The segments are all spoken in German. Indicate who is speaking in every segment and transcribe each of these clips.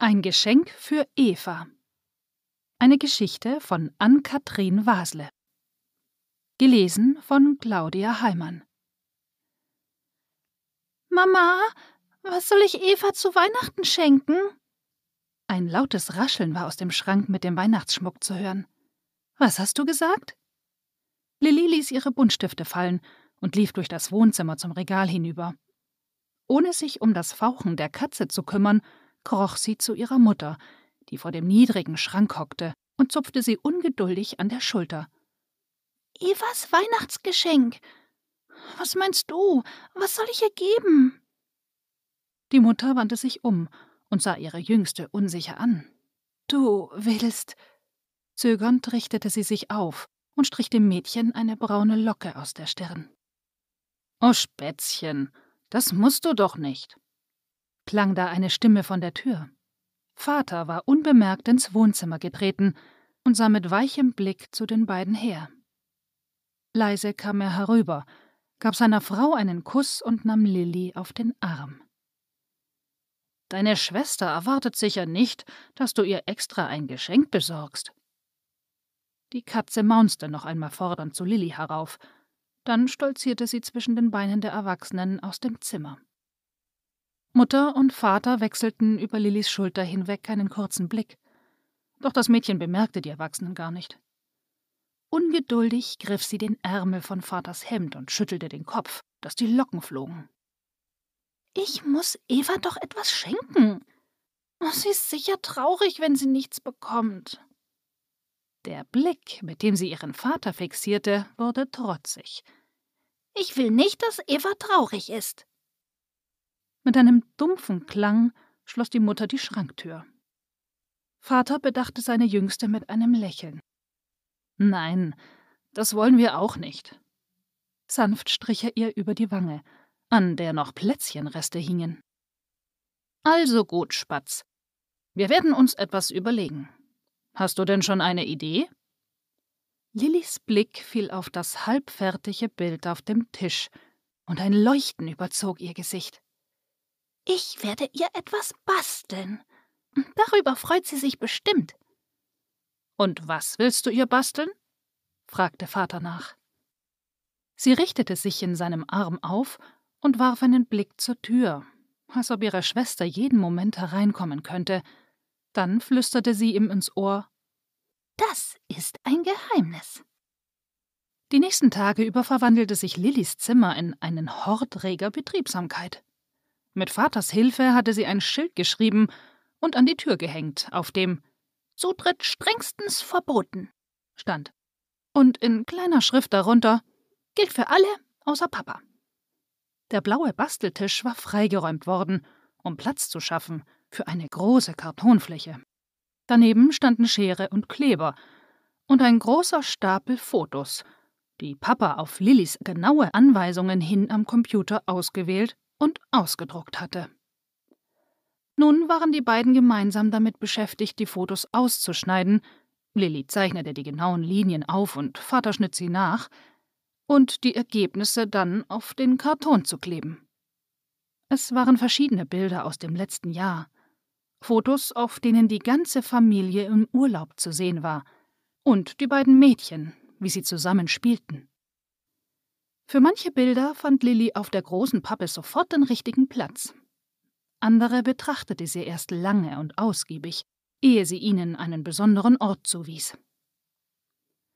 Speaker 1: Ein Geschenk für Eva. Eine Geschichte von Ann-Kathrin Wasle. Gelesen von Claudia Heimann.
Speaker 2: Mama, was soll ich Eva zu Weihnachten schenken?
Speaker 1: Ein lautes Rascheln war aus dem Schrank mit dem Weihnachtsschmuck zu hören. Was hast du gesagt? Lilli ließ ihre Buntstifte fallen und lief durch das Wohnzimmer zum Regal hinüber. Ohne sich um das Fauchen der Katze zu kümmern, kroch sie zu ihrer Mutter, die vor dem niedrigen Schrank hockte, und zupfte sie ungeduldig an der Schulter.
Speaker 2: Evas Weihnachtsgeschenk. Was meinst du? Was soll ich ihr geben?
Speaker 1: Die Mutter wandte sich um und sah ihre Jüngste unsicher an. Du willst. Zögernd richtete sie sich auf und strich dem Mädchen eine braune Locke aus der Stirn. Oh Spätzchen, das musst du doch nicht klang da eine Stimme von der Tür. Vater war unbemerkt ins Wohnzimmer getreten und sah mit weichem Blick zu den beiden her. Leise kam er herüber, gab seiner Frau einen Kuss und nahm Lilli auf den Arm. Deine Schwester erwartet sicher nicht, dass du ihr extra ein Geschenk besorgst. Die Katze maunzte noch einmal fordernd zu Lilli herauf, dann stolzierte sie zwischen den Beinen der Erwachsenen aus dem Zimmer. Mutter und Vater wechselten über Lillys Schulter hinweg einen kurzen Blick. Doch das Mädchen bemerkte die Erwachsenen gar nicht. Ungeduldig griff sie den Ärmel von Vaters Hemd und schüttelte den Kopf, dass die Locken flogen.
Speaker 2: Ich muss Eva doch etwas schenken. Oh, sie ist sicher traurig, wenn sie nichts bekommt.
Speaker 1: Der Blick, mit dem sie ihren Vater fixierte, wurde trotzig.
Speaker 2: Ich will nicht, dass Eva traurig ist.
Speaker 1: Mit einem dumpfen Klang schloss die Mutter die Schranktür. Vater bedachte seine Jüngste mit einem Lächeln. Nein, das wollen wir auch nicht. Sanft strich er ihr über die Wange, an der noch Plätzchenreste hingen. Also gut, Spatz. Wir werden uns etwas überlegen. Hast du denn schon eine Idee? Lillys Blick fiel auf das halbfertige Bild auf dem Tisch, und ein Leuchten überzog ihr Gesicht.
Speaker 2: Ich werde ihr etwas basteln. Darüber freut sie sich bestimmt.
Speaker 1: Und was willst du ihr basteln? fragte Vater nach. Sie richtete sich in seinem Arm auf und warf einen Blick zur Tür, als ob ihre Schwester jeden Moment hereinkommen könnte. Dann flüsterte sie ihm ins Ohr
Speaker 2: Das ist ein Geheimnis.
Speaker 1: Die nächsten Tage über verwandelte sich Lillys Zimmer in einen Hort reger Betriebsamkeit. Mit Vaters Hilfe hatte sie ein Schild geschrieben und an die Tür gehängt, auf dem Zutritt strengstens verboten stand. Und in kleiner Schrift darunter gilt für alle außer Papa. Der blaue Basteltisch war freigeräumt worden, um Platz zu schaffen für eine große Kartonfläche. Daneben standen Schere und Kleber und ein großer Stapel Fotos, die Papa auf Lillys genaue Anweisungen hin am Computer ausgewählt und ausgedruckt hatte. Nun waren die beiden gemeinsam damit beschäftigt, die Fotos auszuschneiden. Lilly zeichnete die genauen Linien auf und Vater schnitt sie nach, und die Ergebnisse dann auf den Karton zu kleben. Es waren verschiedene Bilder aus dem letzten Jahr. Fotos, auf denen die ganze Familie im Urlaub zu sehen war, und die beiden Mädchen, wie sie zusammen spielten. Für manche Bilder fand Lilly auf der großen Pappe sofort den richtigen Platz. Andere betrachtete sie erst lange und ausgiebig, ehe sie ihnen einen besonderen Ort zuwies.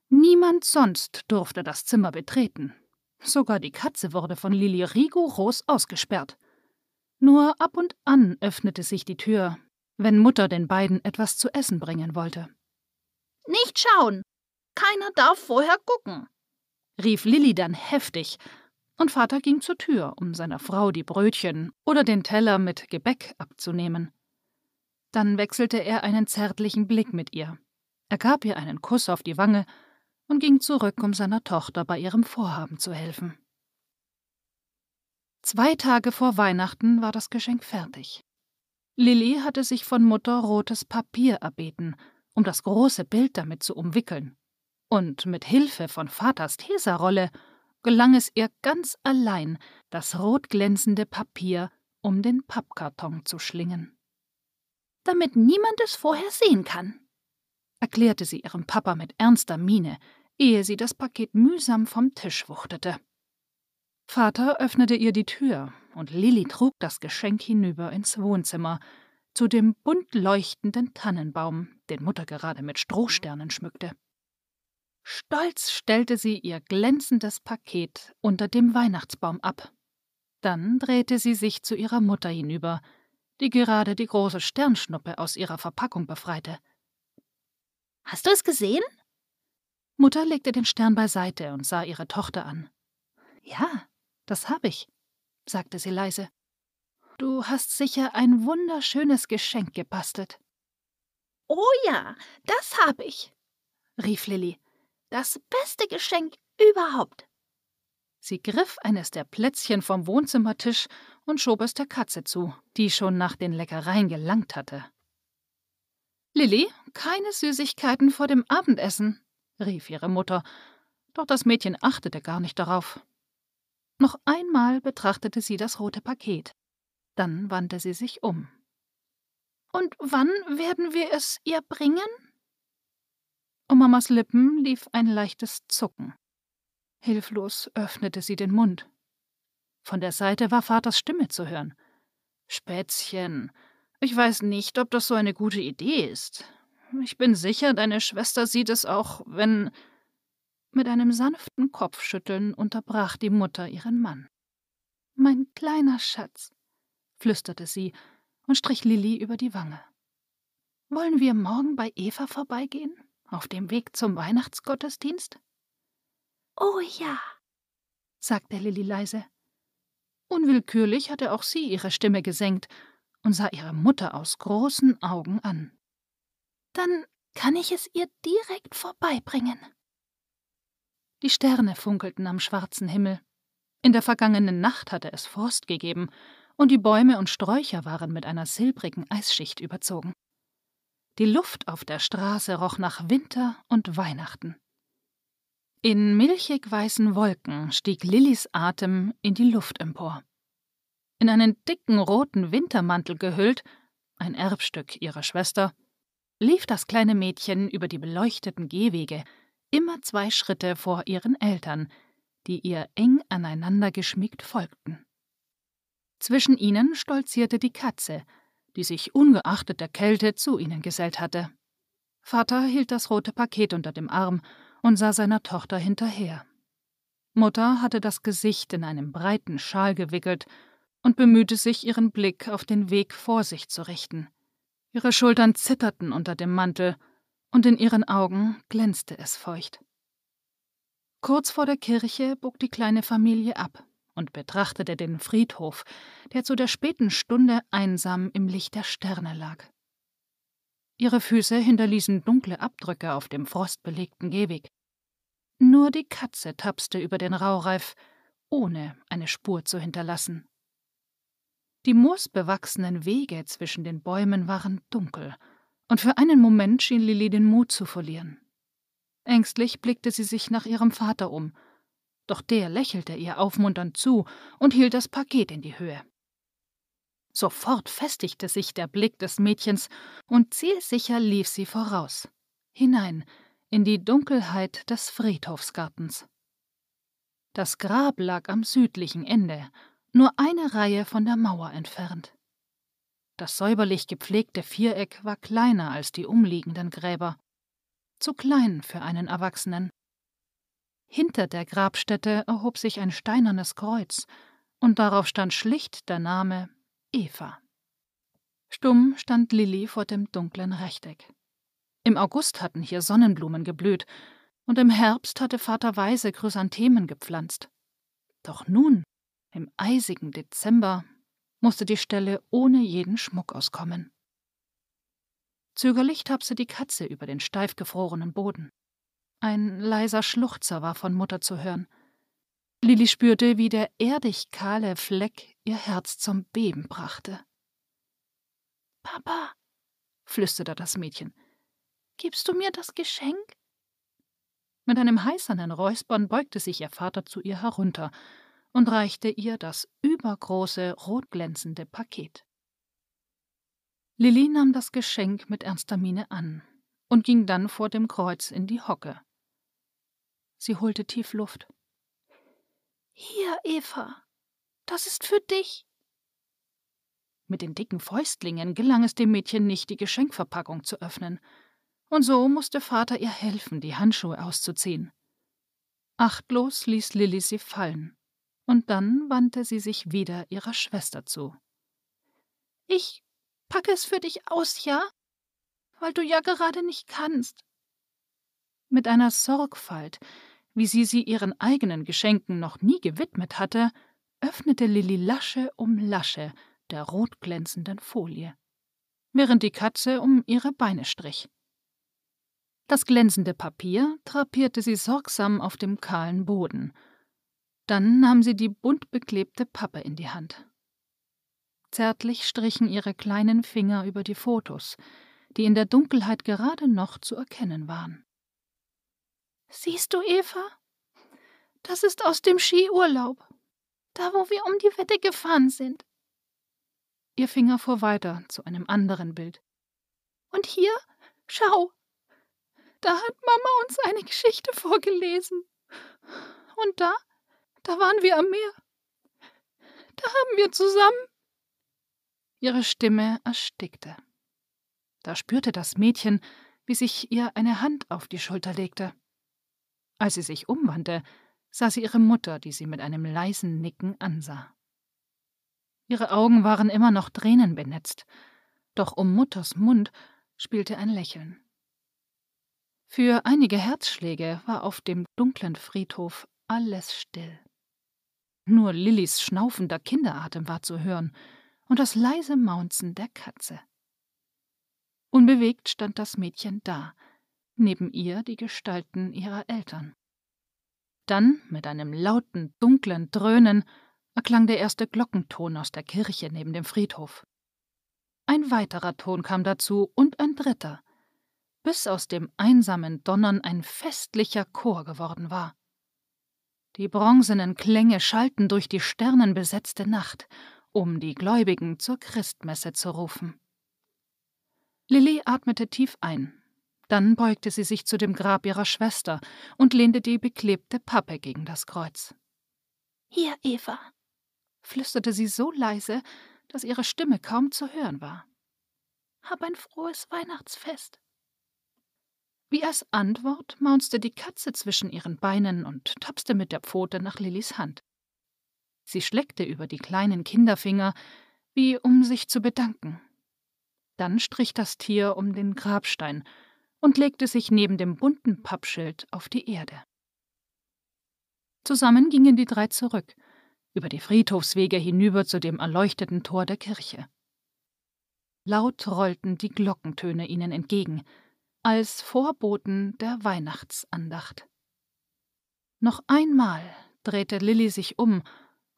Speaker 1: Niemand sonst durfte das Zimmer betreten. Sogar die Katze wurde von Lilly rigoros ausgesperrt. Nur ab und an öffnete sich die Tür, wenn Mutter den beiden etwas zu essen bringen wollte.
Speaker 2: Nicht schauen! Keiner darf vorher gucken,
Speaker 1: rief Lilli dann heftig, und Vater ging zur Tür, um seiner Frau die Brötchen oder den Teller mit Gebäck abzunehmen. Dann wechselte er einen zärtlichen Blick mit ihr. Er gab ihr einen Kuss auf die Wange und ging zurück, um seiner Tochter bei ihrem Vorhaben zu helfen. Zwei Tage vor Weihnachten war das Geschenk fertig. Lilli hatte sich von Mutter rotes Papier erbeten, um das große Bild damit zu umwickeln und mit Hilfe von Vaters Teserrolle gelang es ihr ganz allein, das rotglänzende Papier um den Pappkarton zu schlingen.
Speaker 2: damit niemand es vorher sehen kann,
Speaker 1: erklärte sie ihrem Papa mit ernster Miene, ehe sie das Paket mühsam vom Tisch wuchtete. Vater öffnete ihr die Tür, und Lilli trug das Geschenk hinüber ins Wohnzimmer, zu dem bunt leuchtenden Tannenbaum, den Mutter gerade mit Strohsternen schmückte. Stolz stellte sie ihr glänzendes Paket unter dem Weihnachtsbaum ab. Dann drehte sie sich zu ihrer Mutter hinüber, die gerade die große Sternschnuppe aus ihrer Verpackung befreite.
Speaker 2: Hast du es gesehen?
Speaker 1: Mutter legte den Stern beiseite und sah ihre Tochter an. Ja, das habe ich, sagte sie leise. Du hast sicher ein wunderschönes Geschenk gebastelt.
Speaker 2: Oh ja, das hab ich, rief Lilli. Das beste Geschenk überhaupt.
Speaker 1: Sie griff eines der Plätzchen vom Wohnzimmertisch und schob es der Katze zu, die schon nach den Leckereien gelangt hatte. Lilli, keine Süßigkeiten vor dem Abendessen, rief ihre Mutter, doch das Mädchen achtete gar nicht darauf. Noch einmal betrachtete sie das rote Paket. Dann wandte sie sich um.
Speaker 2: Und wann werden wir es ihr bringen?
Speaker 1: Um Mamas Lippen lief ein leichtes Zucken. Hilflos öffnete sie den Mund. Von der Seite war Vaters Stimme zu hören. Spätzchen, ich weiß nicht, ob das so eine gute Idee ist. Ich bin sicher, deine Schwester sieht es auch, wenn. Mit einem sanften Kopfschütteln unterbrach die Mutter ihren Mann. Mein kleiner Schatz, flüsterte sie und strich Lilli über die Wange. Wollen wir morgen bei Eva vorbeigehen, auf dem Weg zum Weihnachtsgottesdienst?
Speaker 2: Oh ja, sagte Lilli leise.
Speaker 1: Unwillkürlich hatte auch sie ihre Stimme gesenkt und sah ihre Mutter aus großen Augen an.
Speaker 2: Dann kann ich es ihr direkt vorbeibringen.
Speaker 1: Die Sterne funkelten am schwarzen Himmel. In der vergangenen Nacht hatte es Frost gegeben, und die Bäume und Sträucher waren mit einer silbrigen Eisschicht überzogen. Die Luft auf der Straße roch nach Winter und Weihnachten. In milchig weißen Wolken stieg Lillys Atem in die Luft empor. In einen dicken roten Wintermantel gehüllt, ein Erbstück ihrer Schwester, lief das kleine Mädchen über die beleuchteten Gehwege, immer zwei Schritte vor ihren Eltern, die ihr eng aneinander geschmiegt folgten. Zwischen ihnen stolzierte die Katze, die sich ungeachtet der Kälte zu ihnen gesellt hatte. Vater hielt das rote Paket unter dem Arm und sah seiner Tochter hinterher. Mutter hatte das Gesicht in einen breiten Schal gewickelt und bemühte sich, ihren Blick auf den Weg vor sich zu richten. Ihre Schultern zitterten unter dem Mantel, und in ihren Augen glänzte es feucht. Kurz vor der Kirche bog die kleine Familie ab und betrachtete den Friedhof, der zu der späten Stunde einsam im Licht der Sterne lag. Ihre Füße hinterließen dunkle Abdrücke auf dem frostbelegten Gehweg. Nur die Katze tapste über den Raureif, ohne eine Spur zu hinterlassen. Die moosbewachsenen Wege zwischen den Bäumen waren dunkel, und für einen Moment schien Lilli den Mut zu verlieren. Ängstlich blickte sie sich nach ihrem Vater um, doch der lächelte ihr aufmunternd zu und hielt das Paket in die Höhe. Sofort festigte sich der Blick des Mädchens, und zielsicher lief sie voraus, hinein in die Dunkelheit des Friedhofsgartens. Das Grab lag am südlichen Ende, nur eine Reihe von der Mauer entfernt. Das säuberlich gepflegte Viereck war kleiner als die umliegenden Gräber, zu klein für einen Erwachsenen. Hinter der Grabstätte erhob sich ein steinernes Kreuz, und darauf stand schlicht der Name Eva. Stumm stand Lilli vor dem dunklen Rechteck. Im August hatten hier Sonnenblumen geblüht, und im Herbst hatte Vater Weise Chrysanthemen gepflanzt. Doch nun, im eisigen Dezember, musste die Stelle ohne jeden Schmuck auskommen. Zögerlich tapste die Katze über den steif gefrorenen Boden. Ein leiser Schluchzer war von Mutter zu hören. Lilli spürte, wie der erdig kahle Fleck ihr Herz zum Beben brachte.
Speaker 2: Papa,
Speaker 1: flüsterte das Mädchen,
Speaker 2: gibst du mir das Geschenk?
Speaker 1: Mit einem heißernen Räuspern beugte sich ihr Vater zu ihr herunter und reichte ihr das übergroße, rotglänzende Paket. Lilli nahm das Geschenk mit ernster Miene an und ging dann vor dem Kreuz in die Hocke. Sie holte tief Luft.
Speaker 2: Hier, Eva, das ist für dich.
Speaker 1: Mit den dicken Fäustlingen gelang es dem Mädchen nicht, die Geschenkverpackung zu öffnen, und so musste Vater ihr helfen, die Handschuhe auszuziehen. Achtlos ließ Lilli sie fallen, und dann wandte sie sich wieder ihrer Schwester zu.
Speaker 2: Ich packe es für dich aus, ja? Weil du ja gerade nicht kannst.
Speaker 1: Mit einer Sorgfalt, wie sie sie ihren eigenen Geschenken noch nie gewidmet hatte, öffnete Lilli Lasche um Lasche der rotglänzenden Folie, während die Katze um ihre Beine strich. Das glänzende Papier drapierte sie sorgsam auf dem kahlen Boden. Dann nahm sie die bunt beklebte Pappe in die Hand. Zärtlich strichen ihre kleinen Finger über die Fotos, die in der Dunkelheit gerade noch zu erkennen waren.
Speaker 2: Siehst du, Eva? Das ist aus dem Skiurlaub. Da, wo wir um die Wette gefahren sind.
Speaker 1: Ihr Finger fuhr weiter zu einem anderen Bild.
Speaker 2: Und hier, schau, da hat Mama uns eine Geschichte vorgelesen. Und da, da waren wir am Meer. Da haben wir zusammen.
Speaker 1: Ihre Stimme erstickte. Da spürte das Mädchen, wie sich ihr eine Hand auf die Schulter legte. Als sie sich umwandte, sah sie ihre Mutter, die sie mit einem leisen Nicken ansah. Ihre Augen waren immer noch tränenbenetzt, doch um Mutters Mund spielte ein Lächeln. Für einige Herzschläge war auf dem dunklen Friedhof alles still. Nur Lillys schnaufender Kinderatem war zu hören und das leise Maunzen der Katze. Unbewegt stand das Mädchen da, neben ihr die Gestalten ihrer Eltern. Dann, mit einem lauten, dunklen Dröhnen, erklang der erste Glockenton aus der Kirche neben dem Friedhof. Ein weiterer Ton kam dazu und ein dritter, bis aus dem einsamen Donnern ein festlicher Chor geworden war. Die bronzenen Klänge schallten durch die sternenbesetzte Nacht, um die Gläubigen zur Christmesse zu rufen. Lilly atmete tief ein, dann beugte sie sich zu dem Grab ihrer Schwester und lehnte die beklebte Pappe gegen das Kreuz.
Speaker 2: Hier, Eva,
Speaker 1: flüsterte sie so leise, dass ihre Stimme kaum zu hören war.
Speaker 2: Hab ein frohes Weihnachtsfest.
Speaker 1: Wie als Antwort maunzte die Katze zwischen ihren Beinen und tapste mit der Pfote nach Lillys Hand. Sie schleckte über die kleinen Kinderfinger, wie um sich zu bedanken. Dann strich das Tier um den Grabstein und legte sich neben dem bunten Pappschild auf die Erde. Zusammen gingen die drei zurück, über die Friedhofswege hinüber zu dem erleuchteten Tor der Kirche. Laut rollten die Glockentöne ihnen entgegen, als Vorboten der Weihnachtsandacht. Noch einmal drehte Lilli sich um,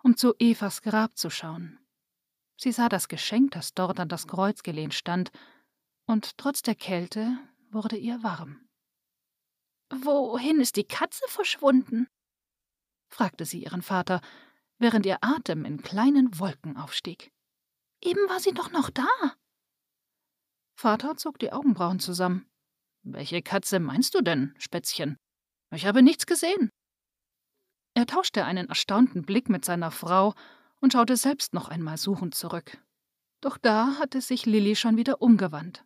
Speaker 1: um zu Evas Grab zu schauen. Sie sah das Geschenk, das dort an das Kreuz gelehnt stand, und trotz der Kälte wurde ihr warm.
Speaker 2: Wohin ist die Katze verschwunden?
Speaker 1: fragte sie ihren Vater, während ihr Atem in kleinen Wolken aufstieg.
Speaker 2: Eben war sie doch noch da.
Speaker 1: Vater zog die Augenbrauen zusammen. Welche Katze meinst du denn, Spätzchen? Ich habe nichts gesehen. Er tauschte einen erstaunten Blick mit seiner Frau und schaute selbst noch einmal suchend zurück. Doch da hatte sich Lilli schon wieder umgewandt.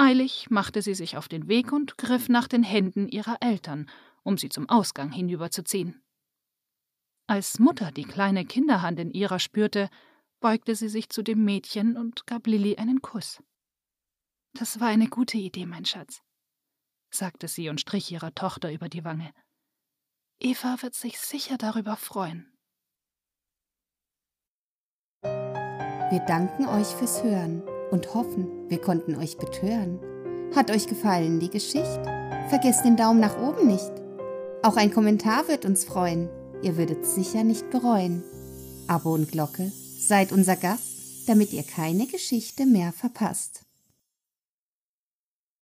Speaker 1: Eilig machte sie sich auf den Weg und griff nach den Händen ihrer Eltern, um sie zum Ausgang hinüberzuziehen. Als Mutter die kleine Kinderhand in ihrer spürte, beugte sie sich zu dem Mädchen und gab Lilli einen Kuss. Das war eine gute Idee, mein Schatz, sagte sie und strich ihrer Tochter über die Wange. Eva wird sich sicher darüber freuen.
Speaker 3: Wir danken euch fürs Hören und hoffen, wir konnten euch betören. Hat euch gefallen die Geschichte? Vergesst den Daumen nach oben nicht. Auch ein Kommentar wird uns freuen. Ihr würdet sicher nicht bereuen. Abo und Glocke, seid unser Gast, damit ihr keine Geschichte mehr verpasst.